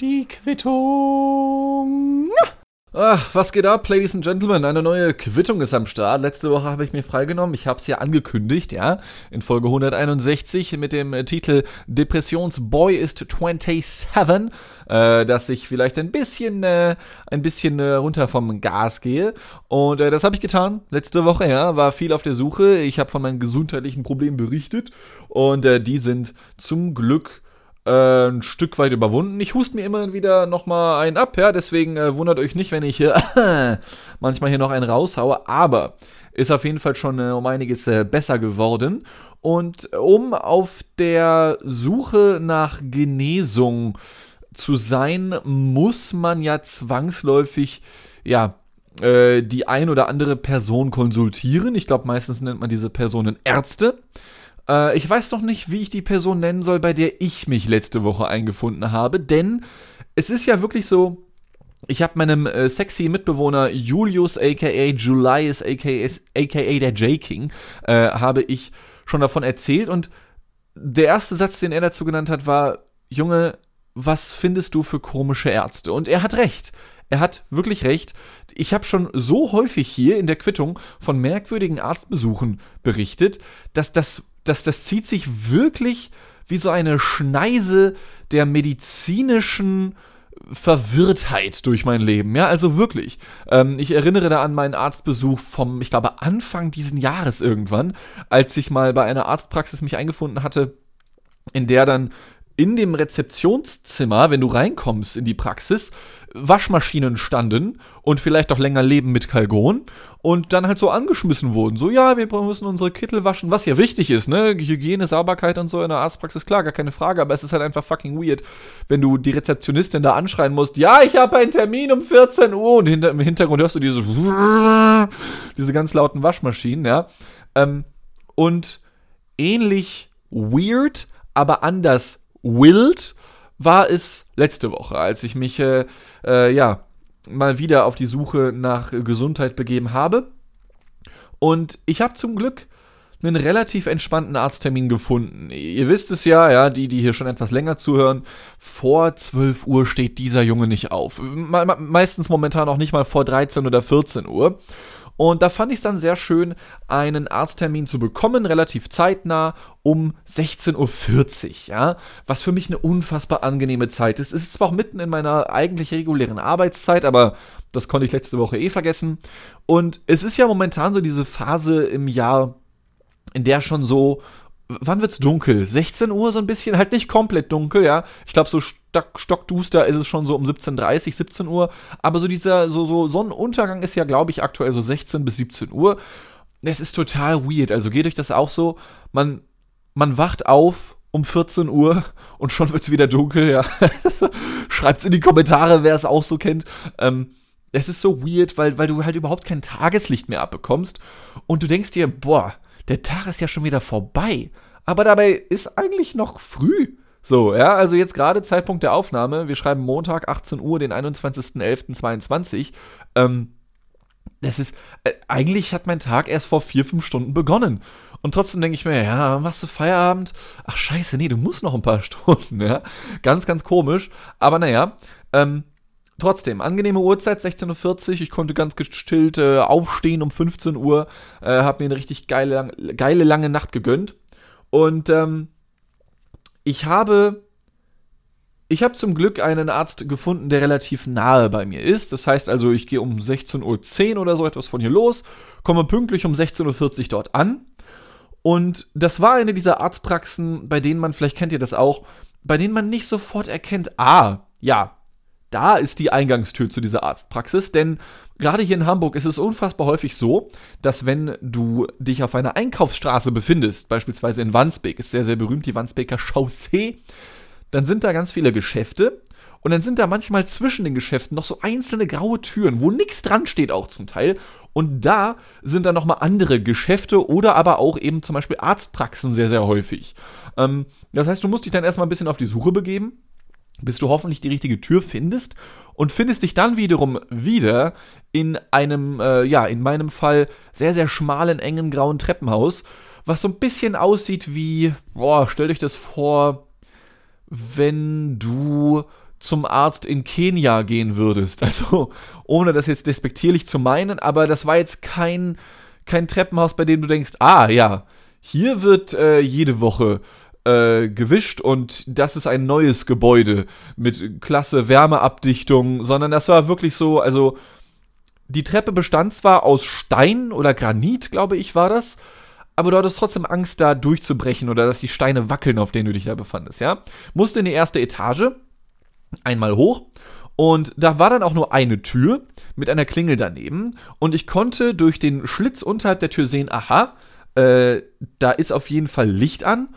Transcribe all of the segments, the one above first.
Die Quittung. Ach, was geht ab, Ladies and Gentlemen? Eine neue Quittung ist am Start. Letzte Woche habe ich mir freigenommen. Ich habe es ja angekündigt, ja, in Folge 161 mit dem Titel Depressionsboy ist 27, äh, dass ich vielleicht ein bisschen, äh, ein bisschen äh, runter vom Gas gehe. Und äh, das habe ich getan. Letzte Woche, ja, war viel auf der Suche. Ich habe von meinen gesundheitlichen Problemen berichtet und äh, die sind zum Glück äh, ein Stück weit überwunden. Ich huste mir immer wieder nochmal einen ab, ja, deswegen äh, wundert euch nicht, wenn ich äh, manchmal hier noch einen raushaue, aber ist auf jeden Fall schon äh, um einiges äh, besser geworden. Und um auf der Suche nach Genesung zu sein, muss man ja zwangsläufig, ja, die ein oder andere Person konsultieren. Ich glaube, meistens nennt man diese Personen Ärzte. Äh, ich weiß noch nicht, wie ich die Person nennen soll, bei der ich mich letzte Woche eingefunden habe, denn es ist ja wirklich so, ich habe meinem äh, sexy Mitbewohner Julius aka Julius aka, aka der J-King, äh, habe ich schon davon erzählt und der erste Satz, den er dazu genannt hat, war, Junge, was findest du für komische Ärzte? Und er hat recht. Er hat wirklich recht. Ich habe schon so häufig hier in der Quittung von merkwürdigen Arztbesuchen berichtet, dass das das, das zieht sich wirklich wie so eine Schneise der medizinischen Verwirrtheit durch mein Leben. Ja, also wirklich. Ähm, ich erinnere da an meinen Arztbesuch vom, ich glaube, Anfang diesen Jahres irgendwann, als ich mal bei einer Arztpraxis mich eingefunden hatte, in der dann in dem Rezeptionszimmer, wenn du reinkommst in die Praxis, Waschmaschinen standen und vielleicht auch länger leben mit Kalgon und dann halt so angeschmissen wurden. So, ja, wir müssen unsere Kittel waschen, was ja wichtig ist, ne? Hygiene, Sauberkeit und so in der Arztpraxis, klar, gar keine Frage, aber es ist halt einfach fucking weird, wenn du die Rezeptionistin da anschreien musst, ja, ich habe einen Termin um 14 Uhr und hinter, im Hintergrund hörst du diese, diese ganz lauten Waschmaschinen, ja. Ähm, und ähnlich weird, aber anders wild war es letzte Woche, als ich mich äh, äh, ja mal wieder auf die Suche nach Gesundheit begeben habe. Und ich habe zum Glück einen relativ entspannten Arzttermin gefunden. Ihr wisst es ja, ja, die, die hier schon etwas länger zuhören, vor 12 Uhr steht dieser Junge nicht auf. Me meistens momentan auch nicht mal vor 13 oder 14 Uhr. Und da fand ich es dann sehr schön, einen Arzttermin zu bekommen, relativ zeitnah, um 16.40 Uhr, ja. Was für mich eine unfassbar angenehme Zeit ist. Es ist zwar auch mitten in meiner eigentlich regulären Arbeitszeit, aber das konnte ich letzte Woche eh vergessen. Und es ist ja momentan so diese Phase im Jahr, in der schon so wann wird's dunkel? 16 Uhr so ein bisschen, halt nicht komplett dunkel, ja. Ich glaube, so stock, stockduster ist es schon so um 17.30, 17 Uhr. Aber so dieser, so, so Sonnenuntergang ist ja, glaube ich, aktuell so 16 bis 17 Uhr. Es ist total weird. Also geht euch das auch so? Man, man wacht auf um 14 Uhr und schon wird's wieder dunkel, ja. Schreibt's in die Kommentare, wer es auch so kennt. Ähm, es ist so weird, weil, weil du halt überhaupt kein Tageslicht mehr abbekommst. Und du denkst dir, boah, der Tag ist ja schon wieder vorbei. Aber dabei ist eigentlich noch früh. So, ja, also jetzt gerade Zeitpunkt der Aufnahme. Wir schreiben Montag, 18 Uhr, den 21.11.22. Ähm, das ist, äh, eigentlich hat mein Tag erst vor vier, fünf Stunden begonnen. Und trotzdem denke ich mir, ja, machst du Feierabend? Ach scheiße, nee, du musst noch ein paar Stunden, ja. Ganz, ganz komisch. Aber naja, ähm, Trotzdem, angenehme Uhrzeit, 16.40 Uhr. Ich konnte ganz gestillt äh, aufstehen um 15 Uhr. Äh, hab mir eine richtig geile, geile lange Nacht gegönnt. Und ähm, ich habe. Ich habe zum Glück einen Arzt gefunden, der relativ nahe bei mir ist. Das heißt also, ich gehe um 16.10 Uhr oder so etwas von hier los, komme pünktlich um 16.40 Uhr dort an. Und das war eine dieser Arztpraxen, bei denen man, vielleicht kennt ihr das auch, bei denen man nicht sofort erkennt, ah, ja, da ist die Eingangstür zu dieser Arztpraxis, denn gerade hier in Hamburg ist es unfassbar häufig so, dass wenn du dich auf einer Einkaufsstraße befindest, beispielsweise in Wandsbek, ist sehr, sehr berühmt die Wandsbeker Chaussee, dann sind da ganz viele Geschäfte und dann sind da manchmal zwischen den Geschäften noch so einzelne graue Türen, wo nichts dran steht auch zum Teil. Und da sind dann nochmal andere Geschäfte oder aber auch eben zum Beispiel Arztpraxen sehr, sehr häufig. Ähm, das heißt, du musst dich dann erstmal ein bisschen auf die Suche begeben bis du hoffentlich die richtige Tür findest und findest dich dann wiederum wieder in einem, äh, ja, in meinem Fall sehr, sehr schmalen, engen, grauen Treppenhaus, was so ein bisschen aussieht wie, boah, stell dich das vor, wenn du zum Arzt in Kenia gehen würdest. Also, ohne das jetzt despektierlich zu meinen, aber das war jetzt kein, kein Treppenhaus, bei dem du denkst, ah ja, hier wird äh, jede Woche äh, gewischt und das ist ein neues Gebäude mit klasse Wärmeabdichtung, sondern das war wirklich so, also die Treppe bestand zwar aus Stein oder Granit, glaube ich, war das, aber du hattest trotzdem Angst, da durchzubrechen oder dass die Steine wackeln, auf denen du dich da befandest, ja? Musste in die erste Etage, einmal hoch und da war dann auch nur eine Tür mit einer Klingel daneben und ich konnte durch den Schlitz unterhalb der Tür sehen, aha, äh, da ist auf jeden Fall Licht an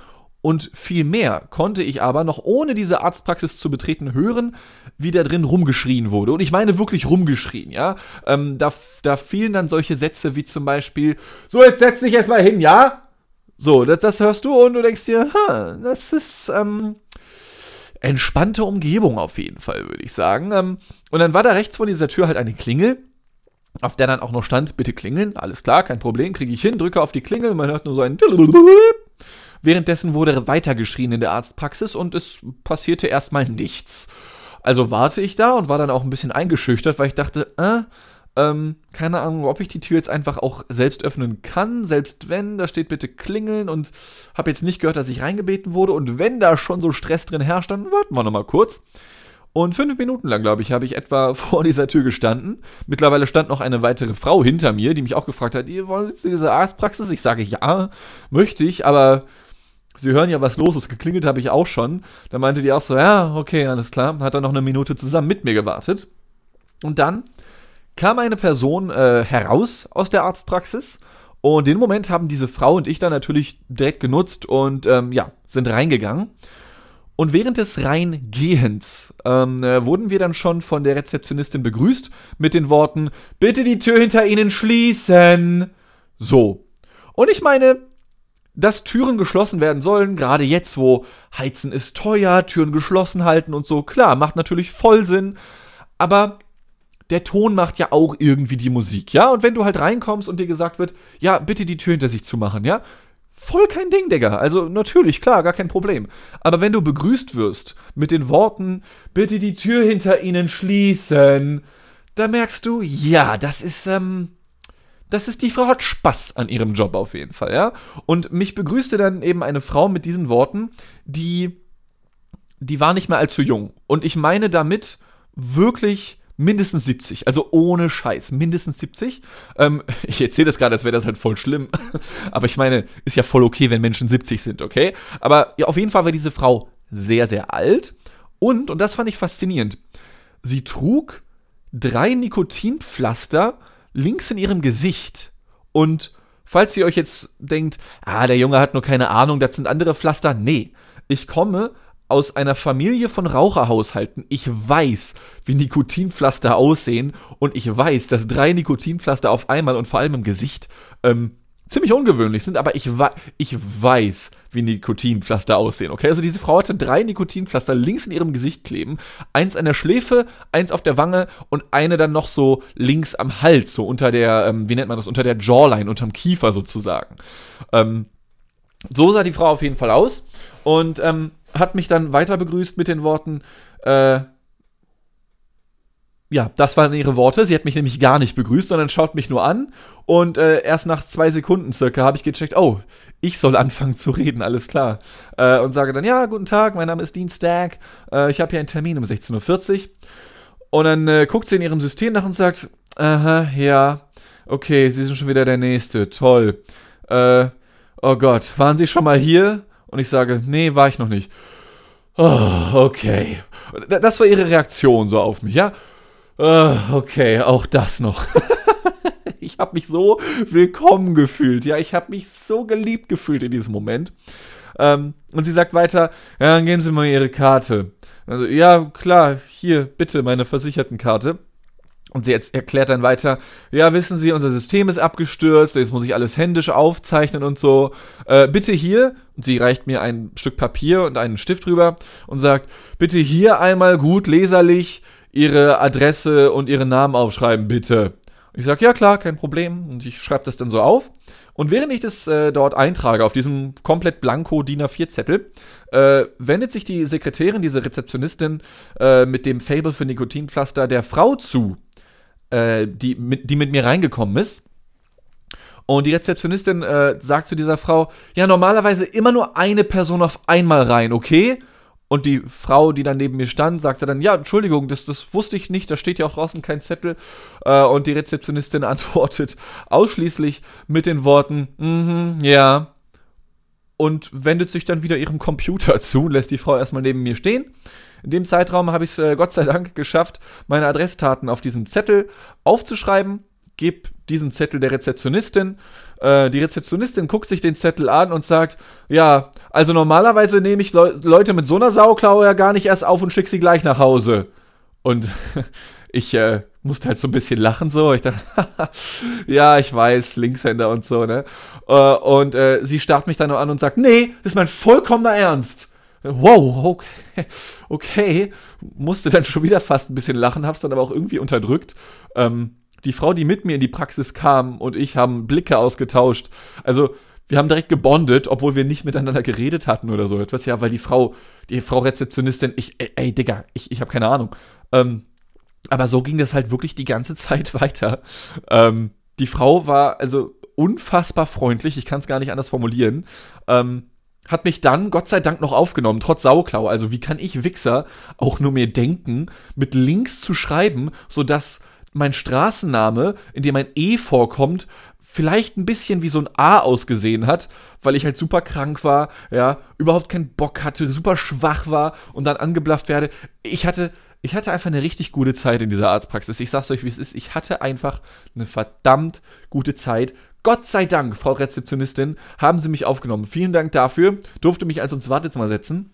und viel mehr konnte ich aber noch ohne diese Arztpraxis zu betreten hören, wie da drin rumgeschrien wurde. Und ich meine wirklich rumgeschrien, ja. Ähm, da, da fielen dann solche Sätze wie zum Beispiel, so, jetzt setz dich erstmal hin, ja? So, das, das hörst du und du denkst dir, das ist, ähm, entspannte Umgebung auf jeden Fall, würde ich sagen. Ähm, und dann war da rechts vor dieser Tür halt eine Klingel, auf der dann auch noch stand, bitte klingeln, alles klar, kein Problem, kriege ich hin, drücke auf die Klingel, man hört nur so ein Währenddessen wurde weitergeschrien in der Arztpraxis und es passierte erstmal nichts. Also warte ich da und war dann auch ein bisschen eingeschüchtert, weil ich dachte, äh, ähm, keine Ahnung, ob ich die Tür jetzt einfach auch selbst öffnen kann, selbst wenn, da steht bitte klingeln und habe jetzt nicht gehört, dass ich reingebeten wurde und wenn da schon so Stress drin herrscht, dann warten wir nochmal kurz. Und fünf Minuten lang, glaube ich, habe ich etwa vor dieser Tür gestanden. Mittlerweile stand noch eine weitere Frau hinter mir, die mich auch gefragt hat, ihr wollt diese Arztpraxis? Ich sage, ja, möchte ich, aber Sie hören ja, was los ist. Geklingelt habe ich auch schon. Da meinte die auch so, ja, okay, alles klar. Hat dann noch eine Minute zusammen mit mir gewartet. Und dann kam eine Person äh, heraus aus der Arztpraxis. Und den Moment haben diese Frau und ich dann natürlich direkt genutzt und ähm, ja, sind reingegangen. Und während des Reingehens ähm, äh, wurden wir dann schon von der Rezeptionistin begrüßt mit den Worten: Bitte die Tür hinter Ihnen schließen. So. Und ich meine, dass Türen geschlossen werden sollen, gerade jetzt, wo Heizen ist teuer, Türen geschlossen halten und so, klar, macht natürlich voll Sinn, aber der Ton macht ja auch irgendwie die Musik, ja? Und wenn du halt reinkommst und dir gesagt wird, ja, bitte die Tür hinter sich zu machen, ja? Voll kein Ding, Digga. Also natürlich, klar, gar kein Problem. Aber wenn du begrüßt wirst mit den Worten, bitte die Tür hinter ihnen schließen, da merkst du, ja, das ist, ähm, das ist, die Frau hat Spaß an ihrem Job auf jeden Fall, ja. Und mich begrüßte dann eben eine Frau mit diesen Worten, die, die war nicht mehr allzu jung. Und ich meine damit wirklich mindestens 70. Also ohne Scheiß, mindestens 70. Ähm, ich erzähle das gerade, als wäre das halt voll schlimm. Aber ich meine, ist ja voll okay, wenn Menschen 70 sind, okay? Aber ja, auf jeden Fall war diese Frau sehr, sehr alt. Und, und das fand ich faszinierend, sie trug drei Nikotinpflaster links in ihrem Gesicht. Und falls ihr euch jetzt denkt, ah, der Junge hat nur keine Ahnung, das sind andere Pflaster, nee. Ich komme aus einer Familie von Raucherhaushalten. Ich weiß, wie Nikotinpflaster aussehen und ich weiß, dass drei Nikotinpflaster auf einmal und vor allem im Gesicht ähm, ziemlich ungewöhnlich sind, aber ich, ich weiß, wie Nikotinpflaster aussehen, okay? Also diese Frau hatte drei Nikotinpflaster links in ihrem Gesicht kleben, eins an der Schläfe, eins auf der Wange und eine dann noch so links am Hals, so unter der, ähm, wie nennt man das, unter der Jawline, unterm Kiefer sozusagen. Ähm, so sah die Frau auf jeden Fall aus und ähm, hat mich dann weiter begrüßt mit den Worten, äh, ja, das waren ihre Worte. Sie hat mich nämlich gar nicht begrüßt, sondern schaut mich nur an. Und äh, erst nach zwei Sekunden circa habe ich gecheckt, oh, ich soll anfangen zu reden, alles klar. Äh, und sage dann, ja, guten Tag, mein Name ist Dean Stack. Äh, ich habe hier einen Termin um 16.40 Uhr. Und dann äh, guckt sie in ihrem System nach und sagt, aha, ja, okay, Sie sind schon wieder der Nächste, toll. Äh, oh Gott, waren Sie schon mal hier? Und ich sage, nee, war ich noch nicht. Oh, okay. Das war ihre Reaktion so auf mich, ja? Uh, okay, auch das noch. ich habe mich so willkommen gefühlt. Ja, ich habe mich so geliebt gefühlt in diesem Moment. Ähm, und sie sagt weiter, ja, dann geben Sie mal Ihre Karte. Also, ja, klar, hier, bitte, meine Versichertenkarte. Und sie jetzt erklärt dann weiter, ja, wissen Sie, unser System ist abgestürzt, jetzt muss ich alles händisch aufzeichnen und so. Äh, bitte hier, und sie reicht mir ein Stück Papier und einen Stift rüber und sagt, bitte hier einmal gut leserlich ihre Adresse und ihren Namen aufschreiben, bitte. Ich sage, ja klar, kein Problem. Und ich schreibe das dann so auf. Und während ich das äh, dort eintrage, auf diesem komplett blanko DIN A4-Zettel, äh, wendet sich die Sekretärin, diese Rezeptionistin, äh, mit dem Fable für Nikotinpflaster der Frau zu, äh, die, mit, die mit mir reingekommen ist. Und die Rezeptionistin äh, sagt zu dieser Frau, ja, normalerweise immer nur eine Person auf einmal rein, okay? Und die Frau, die dann neben mir stand, sagte dann, ja, Entschuldigung, das, das wusste ich nicht, da steht ja auch draußen kein Zettel. Äh, und die Rezeptionistin antwortet ausschließlich mit den Worten, mm ja. Und wendet sich dann wieder ihrem Computer zu, lässt die Frau erstmal neben mir stehen. In dem Zeitraum habe ich es äh, Gott sei Dank geschafft, meine Adressdaten auf diesem Zettel aufzuschreiben, gebe diesen Zettel der Rezeptionistin äh, die Rezeptionistin guckt sich den Zettel an und sagt, ja, also normalerweise nehme ich Le Leute mit so einer Sauklaue ja gar nicht erst auf und schicke sie gleich nach Hause. Und ich äh, musste halt so ein bisschen lachen so. Ich dachte, ja, ich weiß, Linkshänder und so, ne? Äh, und äh, sie starrt mich dann nur an und sagt, nee, das ist mein vollkommener Ernst. Wow, okay, okay. Musste dann schon wieder fast ein bisschen lachen, hab's dann aber auch irgendwie unterdrückt. Ähm, die Frau, die mit mir in die Praxis kam und ich haben Blicke ausgetauscht. Also, wir haben direkt gebondet, obwohl wir nicht miteinander geredet hatten oder so etwas. Ja, weil die Frau, die Frau Rezeptionistin, ich, ey, ey Digga, ich, ich habe keine Ahnung. Ähm, aber so ging das halt wirklich die ganze Zeit weiter. Ähm, die Frau war also unfassbar freundlich, ich kann es gar nicht anders formulieren. Ähm, hat mich dann, Gott sei Dank, noch aufgenommen, trotz Sauklau. Also, wie kann ich Wichser auch nur mir denken, mit Links zu schreiben, sodass mein Straßenname, in dem ein E vorkommt, vielleicht ein bisschen wie so ein A ausgesehen hat, weil ich halt super krank war, ja, überhaupt keinen Bock hatte, super schwach war und dann angeblafft werde. Ich hatte, ich hatte einfach eine richtig gute Zeit in dieser Arztpraxis. Ich sag's euch, wie es ist. Ich hatte einfach eine verdammt gute Zeit. Gott sei Dank, Frau Rezeptionistin, haben Sie mich aufgenommen. Vielen Dank dafür. Durfte mich also ins Wartezimmer setzen.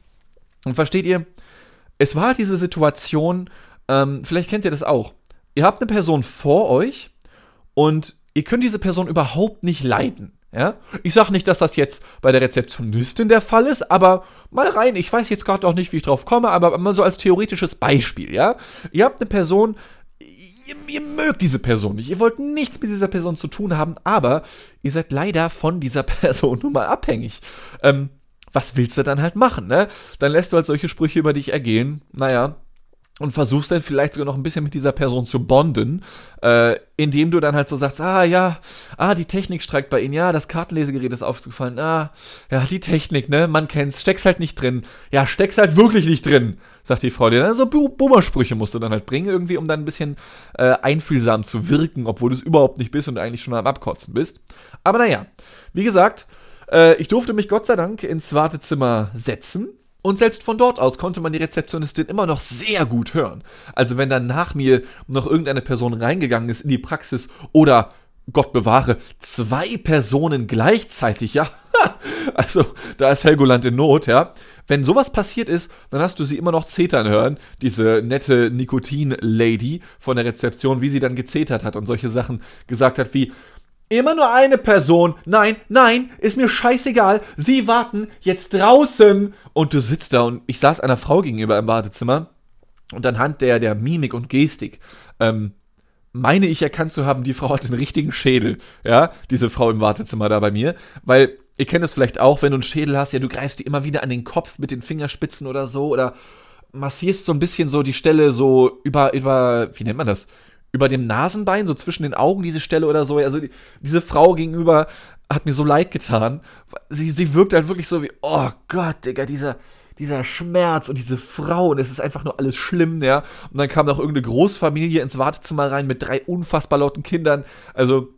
Und versteht ihr, es war diese Situation, ähm, vielleicht kennt ihr das auch ihr habt eine Person vor euch und ihr könnt diese Person überhaupt nicht leiden. Ja? Ich sage nicht, dass das jetzt bei der Rezeptionistin der Fall ist, aber mal rein, ich weiß jetzt gerade auch nicht, wie ich drauf komme, aber mal so als theoretisches Beispiel, ja? Ihr habt eine Person, ihr, ihr, mögt diese Person nicht, ihr wollt nichts mit dieser Person zu tun haben, aber ihr seid leider von dieser Person nun mal abhängig. Ähm, was willst du dann halt machen, ne? Dann lässt du halt solche Sprüche über dich ergehen. Naja, und versuchst dann vielleicht sogar noch ein bisschen mit dieser Person zu bonden, äh, indem du dann halt so sagst, ah ja, ah, die Technik streikt bei ihnen, ja, das Kartenlesegerät ist aufgefallen, ah, ja, die Technik, ne, man kennt's, steck's halt nicht drin. Ja, steck's halt wirklich nicht drin, sagt die Frau dir. Dann so Boomer-Sprüche musst du dann halt bringen, irgendwie, um dann ein bisschen äh, einfühlsam zu wirken, obwohl du es überhaupt nicht bist und eigentlich schon am Abkotzen bist. Aber naja, wie gesagt, äh, ich durfte mich Gott sei Dank ins Wartezimmer setzen und selbst von dort aus konnte man die Rezeptionistin immer noch sehr gut hören. Also wenn dann nach mir noch irgendeine Person reingegangen ist in die Praxis oder Gott bewahre, zwei Personen gleichzeitig, ja. Also, da ist Helgoland in Not, ja. Wenn sowas passiert ist, dann hast du sie immer noch zetern hören, diese nette Nikotin-Lady von der Rezeption, wie sie dann gezetert hat und solche Sachen gesagt hat wie, Immer nur eine Person. Nein, nein, ist mir scheißegal. Sie warten jetzt draußen. Und du sitzt da und ich saß einer Frau gegenüber im Badezimmer. Und anhand der, der Mimik und Gestik, ähm, meine ich erkannt zu haben, die Frau hat einen richtigen Schädel. Ja, diese Frau im Wartezimmer da bei mir. Weil, ihr kennt es vielleicht auch, wenn du einen Schädel hast, ja, du greifst die immer wieder an den Kopf mit den Fingerspitzen oder so. Oder massierst so ein bisschen so die Stelle so über, über, wie nennt man das? Über dem Nasenbein, so zwischen den Augen, diese Stelle oder so. Also die, diese Frau gegenüber hat mir so leid getan. Sie, sie wirkt halt wirklich so wie, oh Gott, Digga, dieser, dieser Schmerz und diese Frau und es ist einfach nur alles schlimm, ja. Und dann kam noch irgendeine Großfamilie ins Wartezimmer rein mit drei unfassbar lauten Kindern. Also,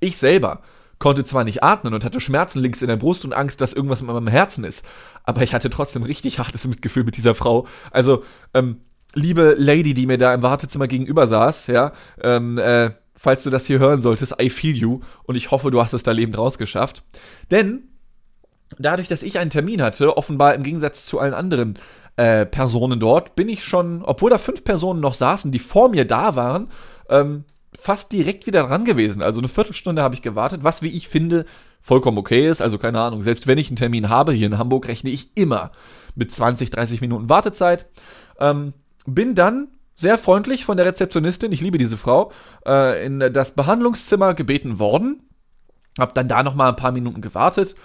ich selber konnte zwar nicht atmen und hatte Schmerzen links in der Brust und Angst, dass irgendwas mit meinem Herzen ist, aber ich hatte trotzdem richtig hartes Mitgefühl mit dieser Frau. Also, ähm, liebe Lady, die mir da im Wartezimmer gegenüber saß, ja, ähm, äh, falls du das hier hören solltest, I feel you und ich hoffe, du hast es da lebend rausgeschafft. Denn dadurch, dass ich einen Termin hatte, offenbar im Gegensatz zu allen anderen äh, Personen dort, bin ich schon, obwohl da fünf Personen noch saßen, die vor mir da waren, ähm, fast direkt wieder dran gewesen. Also eine Viertelstunde habe ich gewartet, was, wie ich finde, vollkommen okay ist. Also keine Ahnung, selbst wenn ich einen Termin habe hier in Hamburg, rechne ich immer mit 20, 30 Minuten Wartezeit. Ähm, bin dann sehr freundlich von der Rezeptionistin, ich liebe diese Frau, äh, in das Behandlungszimmer gebeten worden. Hab dann da noch mal ein paar Minuten gewartet.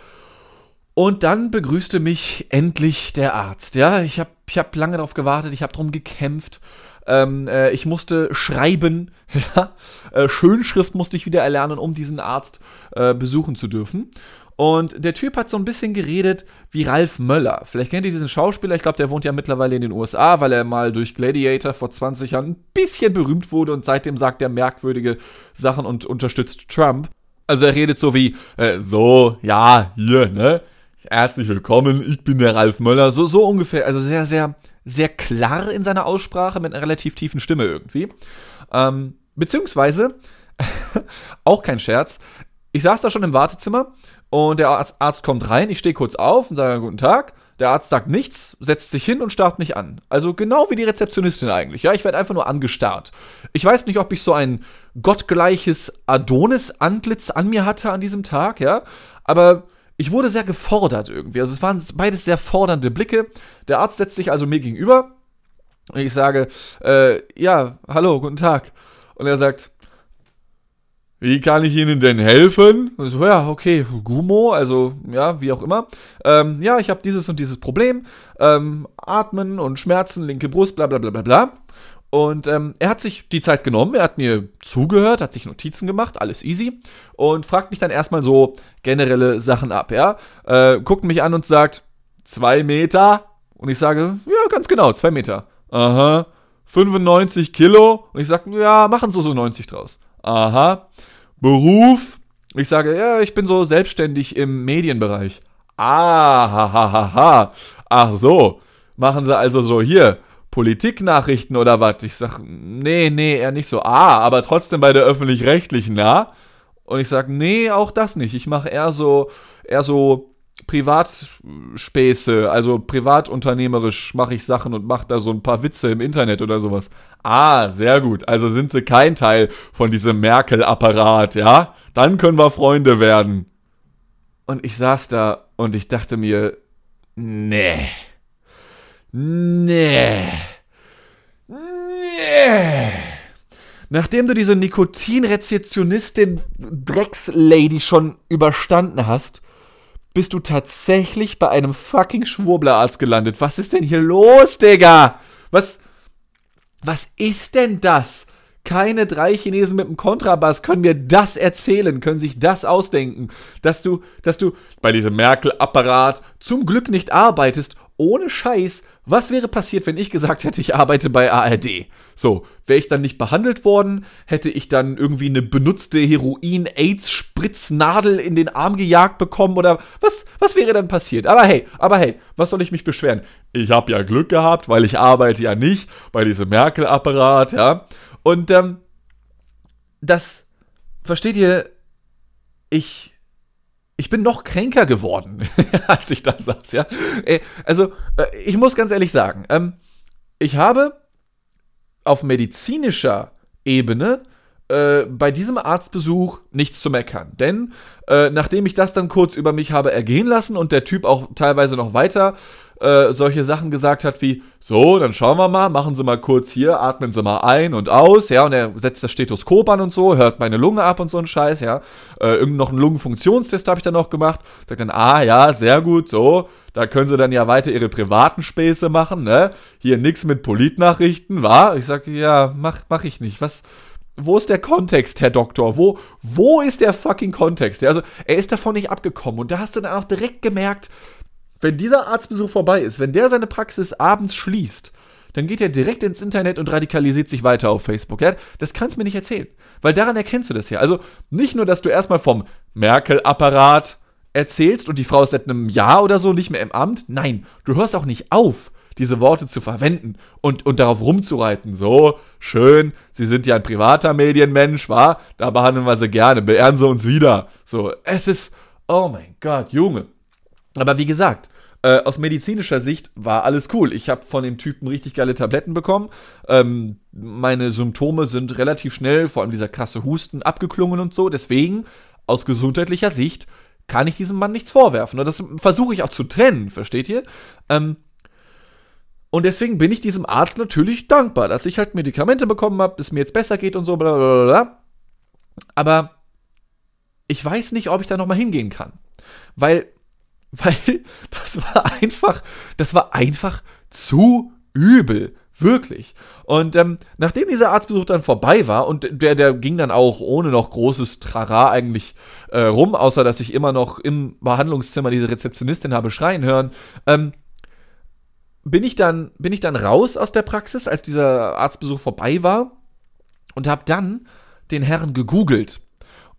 Und dann begrüßte mich endlich der Arzt. Ja, ich habe ich hab lange darauf gewartet, ich habe drum gekämpft. Ähm, äh, ich musste schreiben, ja, äh, Schönschrift musste ich wieder erlernen, um diesen Arzt äh, besuchen zu dürfen. Und der Typ hat so ein bisschen geredet wie Ralf Möller. Vielleicht kennt ihr diesen Schauspieler, ich glaube, der wohnt ja mittlerweile in den USA, weil er mal durch Gladiator vor 20 Jahren ein bisschen berühmt wurde und seitdem sagt er merkwürdige Sachen und unterstützt Trump. Also er redet so wie, äh, so, ja, hier, ne? Herzlich willkommen, ich bin der Ralf Möller. So, so ungefähr, also sehr, sehr, sehr klar in seiner Aussprache mit einer relativ tiefen Stimme irgendwie. Ähm, beziehungsweise, auch kein Scherz, ich saß da schon im Wartezimmer und der Arzt, Arzt kommt rein, ich stehe kurz auf und sage Guten Tag. Der Arzt sagt nichts, setzt sich hin und starrt mich an. Also genau wie die Rezeptionistin eigentlich. Ja, ich werde einfach nur angestarrt. Ich weiß nicht, ob ich so ein gottgleiches Adonis-Antlitz an mir hatte an diesem Tag, ja. Aber ich wurde sehr gefordert irgendwie. Also es waren beides sehr fordernde Blicke. Der Arzt setzt sich also mir gegenüber. Und ich sage, äh, ja, hallo, guten Tag. Und er sagt, wie kann ich Ihnen denn helfen? So, ja, okay, Gumo, also ja, wie auch immer. Ähm, ja, ich habe dieses und dieses Problem. Ähm, Atmen und Schmerzen, linke Brust, bla bla bla bla bla. Und ähm, er hat sich die Zeit genommen, er hat mir zugehört, hat sich Notizen gemacht, alles easy. Und fragt mich dann erstmal so generelle Sachen ab, ja. Äh, guckt mich an und sagt, zwei Meter. Und ich sage, ja, ganz genau, zwei Meter. Aha. 95 Kilo. Und ich sage, ja, machen Sie so 90 draus. Aha. Beruf? Ich sage, ja, ich bin so selbstständig im Medienbereich. Ah, ha. Ach so. Machen Sie also so hier Politiknachrichten oder was? Ich sage, nee, nee, eher nicht so. Ah, aber trotzdem bei der öffentlich-rechtlichen, ja? Und ich sage, nee, auch das nicht. Ich mache eher so, eher so Privatspäße, also privatunternehmerisch mache ich Sachen und mache da so ein paar Witze im Internet oder sowas. Ah, sehr gut. Also sind sie kein Teil von diesem Merkel-Apparat, ja? Dann können wir Freunde werden. Und ich saß da und ich dachte mir, nee. Nee. Nee. Nachdem du diese Nikotinrezeptionistin Dreckslady schon überstanden hast, bist du tatsächlich bei einem fucking Schwurblerarzt gelandet. Was ist denn hier los, Digga? Was, was ist denn das? Keine drei Chinesen mit einem Kontrabass können mir das erzählen, können sich das ausdenken, dass du, dass du bei diesem Merkel-Apparat zum Glück nicht arbeitest. Ohne Scheiß was wäre passiert, wenn ich gesagt hätte, ich arbeite bei ARD? So, wäre ich dann nicht behandelt worden? Hätte ich dann irgendwie eine benutzte Heroin-Aids-Spritznadel in den Arm gejagt bekommen? Oder was, was wäre dann passiert? Aber hey, aber hey, was soll ich mich beschweren? Ich habe ja Glück gehabt, weil ich arbeite ja nicht bei diesem Merkel-Apparat, ja. Und ähm, das, versteht ihr, ich ich bin noch kränker geworden, als ich da saß, ja. Äh, also, äh, ich muss ganz ehrlich sagen, ähm, ich habe auf medizinischer Ebene äh, bei diesem Arztbesuch nichts zu meckern. Denn äh, nachdem ich das dann kurz über mich habe ergehen lassen und der Typ auch teilweise noch weiter äh, solche Sachen gesagt hat wie, so, dann schauen wir mal, machen Sie mal kurz hier, atmen Sie mal ein und aus, ja, und er setzt das Stethoskop an und so, hört meine Lunge ab und so ein Scheiß, ja. Äh, irgend noch einen Lungenfunktionstest habe ich dann noch gemacht. Sagt dann, ah, ja, sehr gut, so, da können Sie dann ja weiter Ihre privaten Späße machen, ne? Hier nix mit Politnachrichten, war? Ich sage, ja, mach, mach ich nicht. Was, wo ist der Kontext, Herr Doktor? Wo, wo ist der fucking Kontext? Also, er ist davon nicht abgekommen. Und da hast du dann auch direkt gemerkt, wenn dieser Arztbesuch vorbei ist, wenn der seine Praxis abends schließt, dann geht er direkt ins Internet und radikalisiert sich weiter auf Facebook. Ja, das kannst du mir nicht erzählen. Weil daran erkennst du das ja. Also nicht nur, dass du erstmal vom Merkel-Apparat erzählst und die Frau ist seit einem Jahr oder so nicht mehr im Amt. Nein, du hörst auch nicht auf, diese Worte zu verwenden und, und darauf rumzureiten. So, schön, Sie sind ja ein privater Medienmensch, wa? Da behandeln wir Sie gerne, beehren Sie uns wieder. So, es ist, oh mein Gott, Junge. Aber wie gesagt, äh, aus medizinischer Sicht war alles cool. Ich habe von dem Typen richtig geile Tabletten bekommen. Ähm, meine Symptome sind relativ schnell, vor allem dieser krasse Husten, abgeklungen und so. Deswegen, aus gesundheitlicher Sicht, kann ich diesem Mann nichts vorwerfen. Und das versuche ich auch zu trennen, versteht ihr? Ähm, und deswegen bin ich diesem Arzt natürlich dankbar, dass ich halt Medikamente bekommen habe, es mir jetzt besser geht und so, bla bla bla. Aber ich weiß nicht, ob ich da nochmal hingehen kann. Weil, weil das war einfach, das war einfach zu übel. Wirklich. Und ähm, nachdem dieser Arztbesuch dann vorbei war, und der, der ging dann auch ohne noch großes Trara eigentlich äh, rum, außer dass ich immer noch im Behandlungszimmer diese Rezeptionistin habe schreien hören, ähm, bin ich dann, bin ich dann raus aus der Praxis, als dieser Arztbesuch vorbei war und habe dann den Herrn gegoogelt.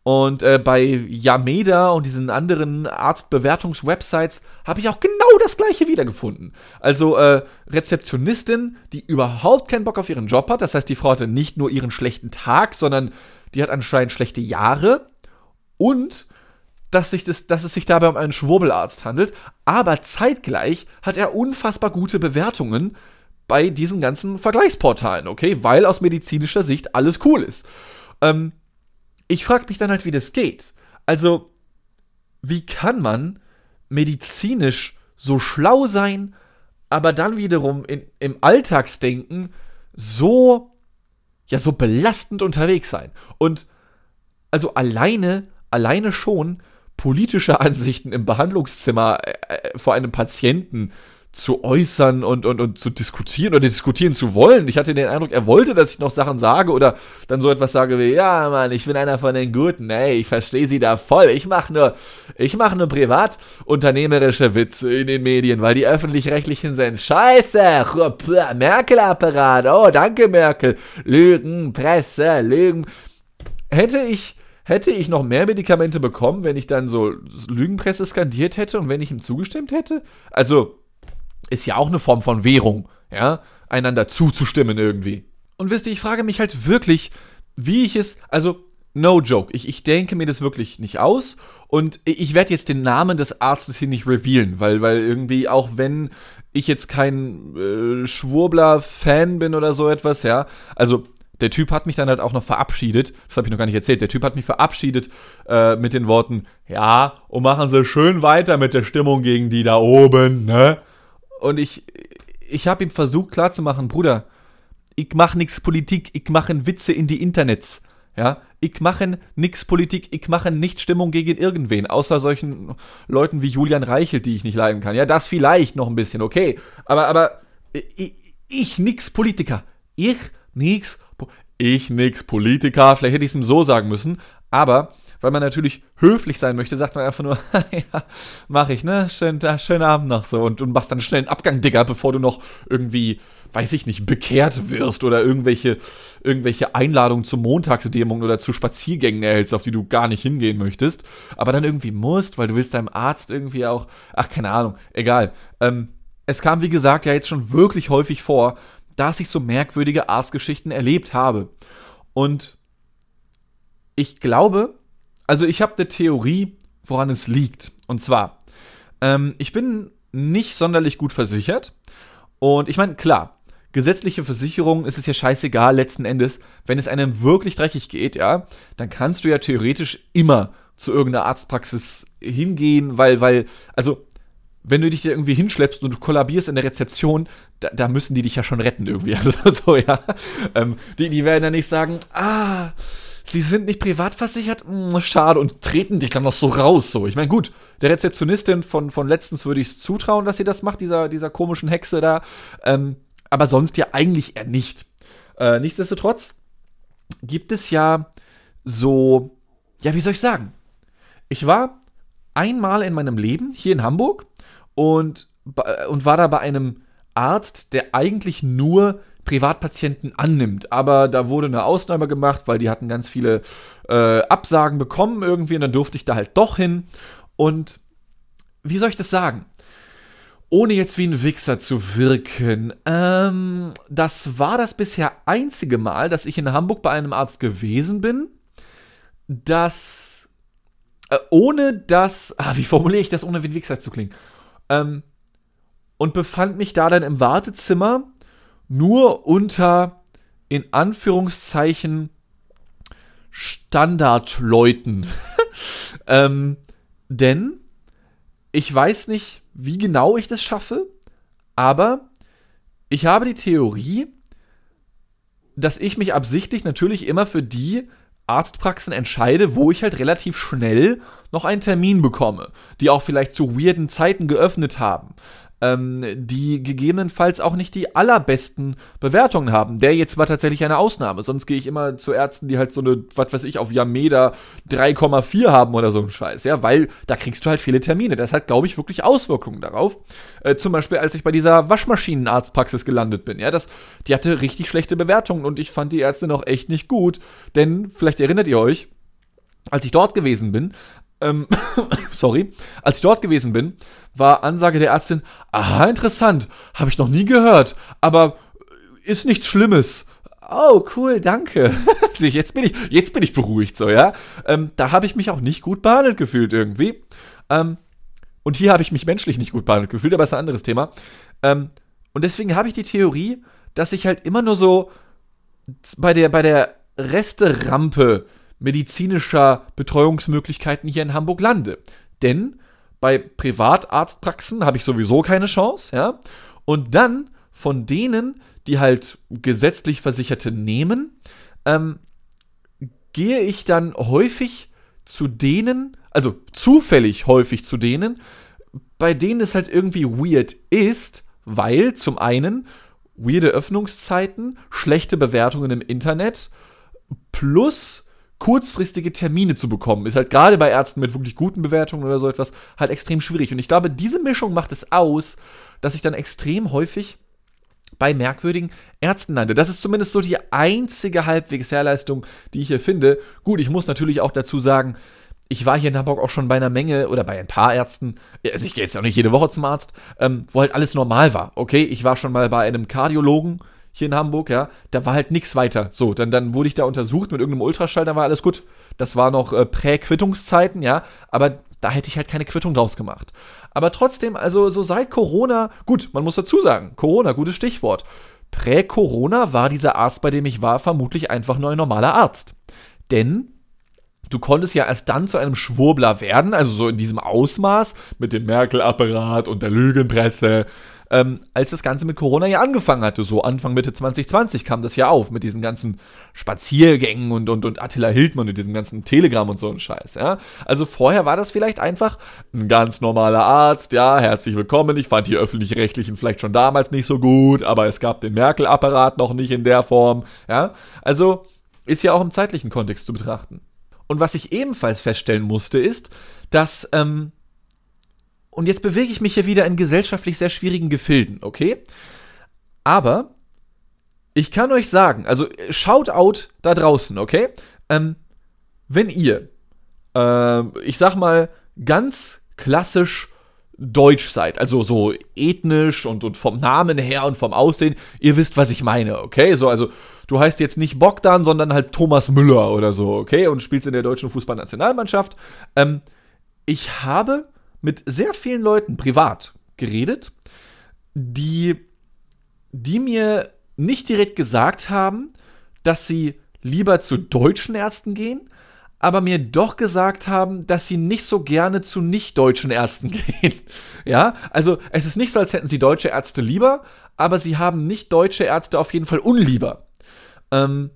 Und äh, bei Yameda und diesen anderen Arztbewertungswebsites habe ich auch genau das gleiche wiedergefunden. Also äh, Rezeptionistin, die überhaupt keinen Bock auf ihren Job hat. Das heißt, die Frau hatte nicht nur ihren schlechten Tag, sondern die hat anscheinend schlechte Jahre. Und dass, sich das, dass es sich dabei um einen Schwurbelarzt handelt. Aber zeitgleich hat er unfassbar gute Bewertungen bei diesen ganzen Vergleichsportalen, okay? Weil aus medizinischer Sicht alles cool ist. Ähm, ich frage mich dann halt, wie das geht. Also, wie kann man medizinisch so schlau sein, aber dann wiederum in, im Alltagsdenken so, ja, so belastend unterwegs sein? Und also alleine, alleine schon politische Ansichten im Behandlungszimmer äh, äh vor einem Patienten zu äußern und, und, und zu diskutieren oder diskutieren zu wollen. Ich hatte den Eindruck, er wollte, dass ich noch Sachen sage oder dann so etwas sage wie, ja, Mann, ich bin einer von den Guten, ey, ich verstehe sie da voll. Ich mache nur, ich mache nur privat unternehmerische Witze in den Medien, weil die öffentlich-rechtlichen sind. Scheiße, Merkel-Apparat, oh, danke Merkel. Lügen, Presse, Lügen. Hätte ich, hätte ich noch mehr Medikamente bekommen, wenn ich dann so Lügenpresse skandiert hätte und wenn ich ihm zugestimmt hätte? Also, ist ja auch eine Form von Währung, ja, einander zuzustimmen irgendwie. Und wisst ihr, ich frage mich halt wirklich, wie ich es, also, no joke, ich, ich denke mir das wirklich nicht aus und ich werde jetzt den Namen des Arztes hier nicht revealen, weil, weil irgendwie, auch wenn ich jetzt kein äh, Schwurbler-Fan bin oder so etwas, ja, also der Typ hat mich dann halt auch noch verabschiedet. Das habe ich noch gar nicht erzählt. Der Typ hat mich verabschiedet äh, mit den Worten: Ja, und machen Sie schön weiter mit der Stimmung gegen die da oben, ne? Und ich, ich habe ihm versucht klarzumachen, Bruder, ich mache nix Politik, ich mache Witze in die Internets. Ja, ich mache nix Politik, ich mache nicht Stimmung gegen irgendwen, außer solchen Leuten wie Julian Reichelt, die ich nicht leiden kann. Ja, das vielleicht noch ein bisschen, okay. Aber, aber ich, ich nix Politiker. Ich nix, ich nix Politiker. Vielleicht hätte ich es ihm so sagen müssen. Aber weil man natürlich höflich sein möchte, sagt man einfach nur, ja, mach ich, ne? Schönen, schönen Abend noch so. Und du machst dann schnell einen Abgang, Digga, bevor du noch irgendwie, weiß ich nicht, bekehrt wirst oder irgendwelche, irgendwelche Einladungen zu Montagsdämungen oder zu Spaziergängen erhältst, auf die du gar nicht hingehen möchtest. Aber dann irgendwie musst, weil du willst deinem Arzt irgendwie auch, ach, keine Ahnung, egal. Ähm, es kam, wie gesagt, ja jetzt schon wirklich häufig vor, dass ich so merkwürdige Arztgeschichten erlebt habe. Und ich glaube, also ich habe eine Theorie, woran es liegt. Und zwar, ähm, ich bin nicht sonderlich gut versichert. Und ich meine, klar, gesetzliche Versicherung ist es ja scheißegal letzten Endes. Wenn es einem wirklich dreckig geht, ja, dann kannst du ja theoretisch immer zu irgendeiner Arztpraxis hingehen, weil, weil, also, wenn du dich da irgendwie hinschleppst und du kollabierst in der Rezeption, da, da müssen die dich ja schon retten irgendwie. Also, so, ja. Ähm, die, die werden ja nicht sagen, ah, Sie sind nicht privat versichert? Hm, schade. Und treten dich dann noch so raus. So. Ich meine, gut, der Rezeptionistin von, von letztens würde ich es zutrauen, dass sie das macht, dieser, dieser komischen Hexe da. Ähm, aber sonst ja eigentlich eher nicht. Äh, nichtsdestotrotz gibt es ja so, ja, wie soll ich sagen? Ich war einmal in meinem Leben hier in Hamburg und, und war da bei einem Arzt, der eigentlich nur Privatpatienten annimmt. Aber da wurde eine Ausnahme gemacht, weil die hatten ganz viele äh, Absagen bekommen irgendwie und dann durfte ich da halt doch hin. Und wie soll ich das sagen? Ohne jetzt wie ein Wichser zu wirken. Ähm, das war das bisher einzige Mal, dass ich in Hamburg bei einem Arzt gewesen bin, das äh, ohne das, ah, wie formuliere ich das, ohne wie ein Wichser zu klingen? Ähm, und befand mich da dann im Wartezimmer nur unter in Anführungszeichen Standardleuten. ähm, denn ich weiß nicht, wie genau ich das schaffe, aber ich habe die Theorie, dass ich mich absichtlich natürlich immer für die Arztpraxen entscheide, wo ich halt relativ schnell noch einen Termin bekomme, die auch vielleicht zu weirden Zeiten geöffnet haben ähm, die gegebenenfalls auch nicht die allerbesten Bewertungen haben. Der jetzt war tatsächlich eine Ausnahme. Sonst gehe ich immer zu Ärzten, die halt so eine, was weiß ich, auf Yameda 3,4 haben oder so ein Scheiß, ja, weil da kriegst du halt viele Termine. Das hat, glaube ich, wirklich Auswirkungen darauf. Äh, zum Beispiel, als ich bei dieser Waschmaschinenarztpraxis gelandet bin, ja, das, die hatte richtig schlechte Bewertungen und ich fand die Ärzte noch echt nicht gut. Denn, vielleicht erinnert ihr euch, als ich dort gewesen bin, ähm, sorry, als ich dort gewesen bin, war Ansage der Ärztin, aha, interessant, habe ich noch nie gehört, aber ist nichts Schlimmes. Oh, cool, danke. jetzt, bin ich, jetzt bin ich beruhigt, so, ja. Ähm, da habe ich mich auch nicht gut behandelt gefühlt irgendwie. Ähm, und hier habe ich mich menschlich nicht gut behandelt gefühlt, aber ist ein anderes Thema. Ähm, und deswegen habe ich die Theorie, dass ich halt immer nur so bei der, bei der Resterampe medizinischer Betreuungsmöglichkeiten hier in Hamburg lande. Denn bei Privatarztpraxen habe ich sowieso keine Chance, ja. Und dann von denen, die halt gesetzlich Versicherte nehmen, ähm, gehe ich dann häufig zu denen, also zufällig häufig zu denen, bei denen es halt irgendwie weird ist, weil zum einen weirde Öffnungszeiten, schlechte Bewertungen im Internet plus kurzfristige Termine zu bekommen, ist halt gerade bei Ärzten mit wirklich guten Bewertungen oder so etwas halt extrem schwierig. Und ich glaube, diese Mischung macht es aus, dass ich dann extrem häufig bei merkwürdigen Ärzten lande. Das ist zumindest so die einzige halbwegs Leistung, die ich hier finde. Gut, ich muss natürlich auch dazu sagen, ich war hier in Hamburg auch schon bei einer Menge oder bei ein paar Ärzten, also ich gehe jetzt auch nicht jede Woche zum Arzt, ähm, wo halt alles normal war. Okay, ich war schon mal bei einem Kardiologen, hier in Hamburg, ja, da war halt nichts weiter. So, dann, dann wurde ich da untersucht mit irgendeinem Ultraschall, da war alles gut. Das war noch äh, Prä-Quittungszeiten, ja, aber da hätte ich halt keine Quittung draus gemacht. Aber trotzdem, also so seit Corona, gut, man muss dazu sagen, Corona, gutes Stichwort. Prä-Corona war dieser Arzt, bei dem ich war, vermutlich einfach nur ein normaler Arzt. Denn du konntest ja erst dann zu einem Schwurbler werden, also so in diesem Ausmaß mit dem Merkel-Apparat und der Lügenpresse, ähm, als das Ganze mit Corona ja angefangen hatte. So Anfang Mitte 2020 kam das ja auf mit diesen ganzen Spaziergängen und, und, und Attila Hildmann und diesem ganzen Telegram und so ein Scheiß. Ja? Also vorher war das vielleicht einfach ein ganz normaler Arzt. Ja, herzlich willkommen. Ich fand die öffentlich-rechtlichen vielleicht schon damals nicht so gut, aber es gab den Merkel-Apparat noch nicht in der Form. Ja, also ist ja auch im zeitlichen Kontext zu betrachten. Und was ich ebenfalls feststellen musste, ist, dass ähm, und jetzt bewege ich mich hier wieder in gesellschaftlich sehr schwierigen Gefilden, okay? Aber ich kann euch sagen, also Shoutout da draußen, okay? Ähm, wenn ihr, äh, ich sag mal, ganz klassisch deutsch seid, also so ethnisch und, und vom Namen her und vom Aussehen, ihr wisst, was ich meine, okay? So, also du heißt jetzt nicht Bogdan, sondern halt Thomas Müller oder so, okay? Und spielst in der deutschen Fußballnationalmannschaft. Ähm, ich habe mit sehr vielen Leuten privat geredet, die, die mir nicht direkt gesagt haben, dass sie lieber zu deutschen Ärzten gehen, aber mir doch gesagt haben, dass sie nicht so gerne zu nicht-deutschen Ärzten gehen. ja, also es ist nicht so, als hätten sie deutsche Ärzte lieber, aber sie haben nicht deutsche Ärzte auf jeden Fall unlieber. Ähm,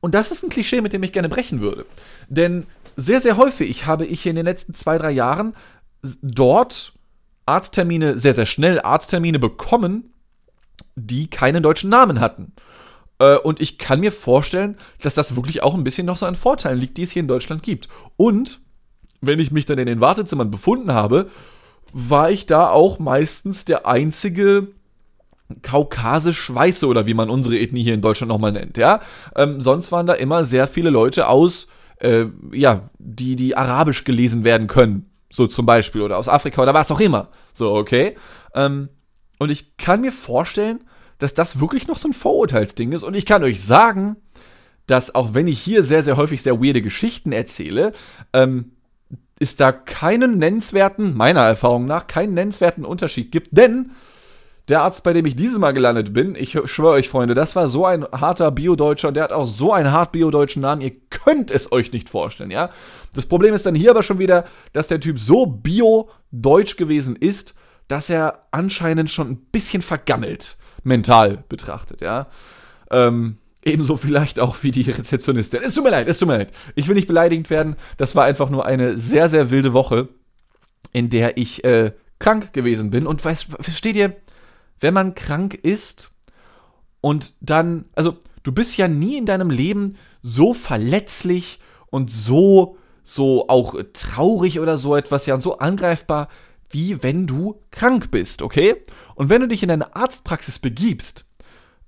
und das ist ein Klischee, mit dem ich gerne brechen würde. Denn sehr, sehr häufig habe ich in den letzten zwei, drei Jahren dort Arzttermine, sehr, sehr schnell Arzttermine bekommen, die keinen deutschen Namen hatten. Äh, und ich kann mir vorstellen, dass das wirklich auch ein bisschen noch so an Vorteilen liegt, die es hier in Deutschland gibt. Und wenn ich mich dann in den Wartezimmern befunden habe, war ich da auch meistens der einzige kaukasisch-weiße oder wie man unsere Ethnie hier in Deutschland nochmal nennt, ja. Ähm, sonst waren da immer sehr viele Leute aus, äh, ja, die, die arabisch gelesen werden können. So zum Beispiel, oder aus Afrika oder was auch immer. So, okay. Ähm, und ich kann mir vorstellen, dass das wirklich noch so ein Vorurteilsding ist. Und ich kann euch sagen, dass auch wenn ich hier sehr, sehr häufig sehr weirde Geschichten erzähle, ähm, ist da keinen nennenswerten, meiner Erfahrung nach, keinen nennenswerten Unterschied gibt. Denn der Arzt, bei dem ich dieses Mal gelandet bin, ich schwöre euch, Freunde, das war so ein harter Bio-Deutscher der hat auch so einen hart Bio-deutschen Namen, ihr könnt es euch nicht vorstellen, ja? Das Problem ist dann hier aber schon wieder, dass der Typ so Bio-Deutsch gewesen ist, dass er anscheinend schon ein bisschen vergammelt, mental betrachtet, ja? Ähm, Ebenso vielleicht auch wie die Rezeptionistin. Es tut mir leid, es tut mir leid. Ich will nicht beleidigend werden. Das war einfach nur eine sehr, sehr wilde Woche, in der ich äh, krank gewesen bin. Und weißt, versteht ihr, wenn man krank ist und dann, also du bist ja nie in deinem Leben so verletzlich und so, so auch traurig oder so etwas, ja, und so angreifbar, wie wenn du krank bist, okay? Und wenn du dich in eine Arztpraxis begibst,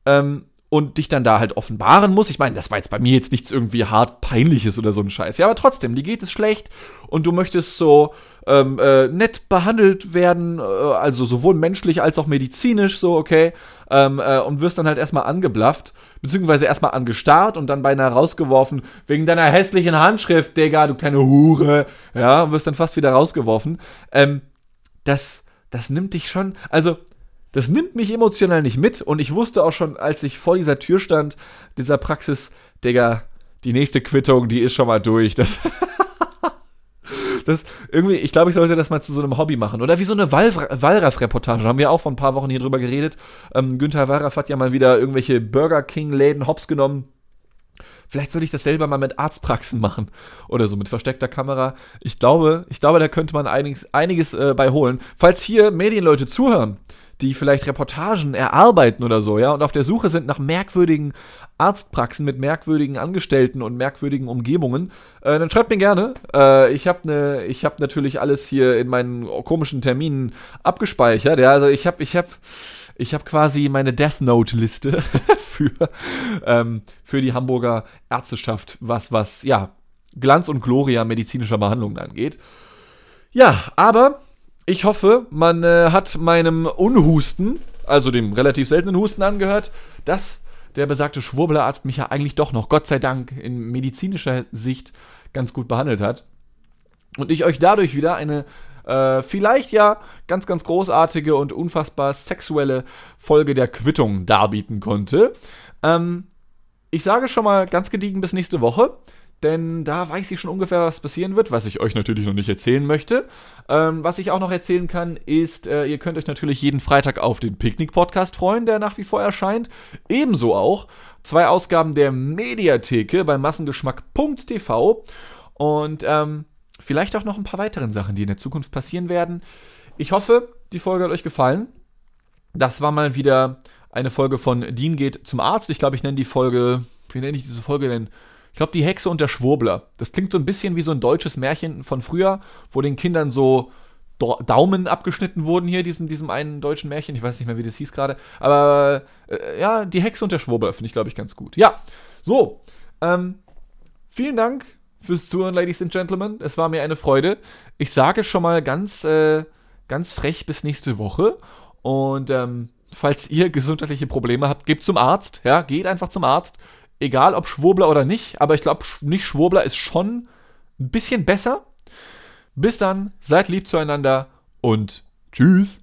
ähm, und dich dann da halt offenbaren muss. Ich meine, das war jetzt bei mir jetzt nichts irgendwie hart peinliches oder so ein Scheiß. Ja, aber trotzdem, dir geht es schlecht und du möchtest so ähm, äh, nett behandelt werden, äh, also sowohl menschlich als auch medizinisch, so, okay, ähm, äh, und wirst dann halt erstmal angeblafft, beziehungsweise erstmal angestarrt und dann beinahe rausgeworfen, wegen deiner hässlichen Handschrift, Digga, du kleine Hure, ja, und wirst dann fast wieder rausgeworfen. Ähm, das, das nimmt dich schon, also, das nimmt mich emotional nicht mit und ich wusste auch schon, als ich vor dieser Tür stand, dieser Praxis, Digga, die nächste Quittung, die ist schon mal durch. Das, das irgendwie, ich glaube, ich sollte das mal zu so einem Hobby machen. Oder wie so eine Wallraff-Reportage. Haben wir auch vor ein paar Wochen hier drüber geredet. Ähm, Günther Wallraff hat ja mal wieder irgendwelche Burger King-Läden hops genommen. Vielleicht sollte ich das selber mal mit Arztpraxen machen oder so mit versteckter Kamera. Ich glaube, ich glaube, da könnte man einiges, einiges äh, bei holen. Falls hier Medienleute zuhören, die vielleicht Reportagen erarbeiten oder so, ja, und auf der Suche sind nach merkwürdigen Arztpraxen mit merkwürdigen Angestellten und merkwürdigen Umgebungen, äh, dann schreibt mir gerne. Äh, ich habe ne, habe natürlich alles hier in meinen komischen Terminen abgespeichert. Ja, also ich habe, ich habe, ich habe quasi meine Death Note Liste für ähm, für die Hamburger Ärzteschaft, was was ja Glanz und Gloria medizinischer Behandlungen angeht. Ja, aber ich hoffe, man äh, hat meinem Unhusten, also dem relativ seltenen Husten angehört, dass der besagte Schwurbelarzt mich ja eigentlich doch noch, Gott sei Dank, in medizinischer Sicht ganz gut behandelt hat. Und ich euch dadurch wieder eine äh, vielleicht ja ganz, ganz großartige und unfassbar sexuelle Folge der Quittung darbieten konnte. Ähm, ich sage schon mal ganz gediegen bis nächste Woche denn da weiß ich schon ungefähr, was passieren wird, was ich euch natürlich noch nicht erzählen möchte. Ähm, was ich auch noch erzählen kann, ist, äh, ihr könnt euch natürlich jeden Freitag auf den Picknick-Podcast freuen, der nach wie vor erscheint. Ebenso auch zwei Ausgaben der Mediatheke bei massengeschmack.tv und ähm, vielleicht auch noch ein paar weiteren Sachen, die in der Zukunft passieren werden. Ich hoffe, die Folge hat euch gefallen. Das war mal wieder eine Folge von Dean geht zum Arzt. Ich glaube, ich nenne die Folge, wie nenne ich diese Folge denn? Ich glaube, die Hexe und der Schwurbler. Das klingt so ein bisschen wie so ein deutsches Märchen von früher, wo den Kindern so Daumen abgeschnitten wurden hier, diesem, diesem einen deutschen Märchen. Ich weiß nicht mehr, wie das hieß gerade. Aber äh, ja, die Hexe und der Schwurbler finde ich, glaube ich, ganz gut. Ja, so. Ähm, vielen Dank fürs Zuhören, Ladies and Gentlemen. Es war mir eine Freude. Ich sage schon mal ganz, äh, ganz frech bis nächste Woche. Und ähm, falls ihr gesundheitliche Probleme habt, gebt zum Arzt. Ja, geht einfach zum Arzt egal ob Schwurbler oder nicht, aber ich glaube, nicht Schwurbler ist schon ein bisschen besser. Bis dann, seid lieb zueinander und tschüss.